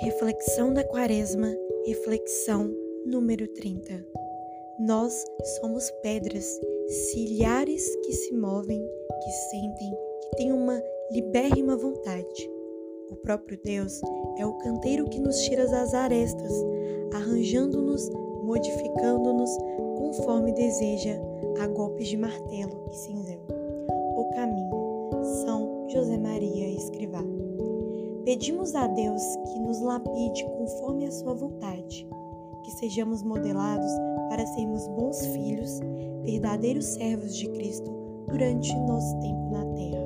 Reflexão da Quaresma, reflexão número 30. Nós somos pedras, cilhares que se movem, que sentem, que têm uma libérrima vontade. O próprio Deus é o canteiro que nos tira das arestas, arranjando-nos, modificando-nos conforme deseja, a golpes de martelo e cinzel. O caminho, São José Maria Escrivá. Pedimos a Deus que nos lapide conforme a sua vontade, que sejamos modelados para sermos bons filhos, verdadeiros servos de Cristo durante nosso tempo na terra.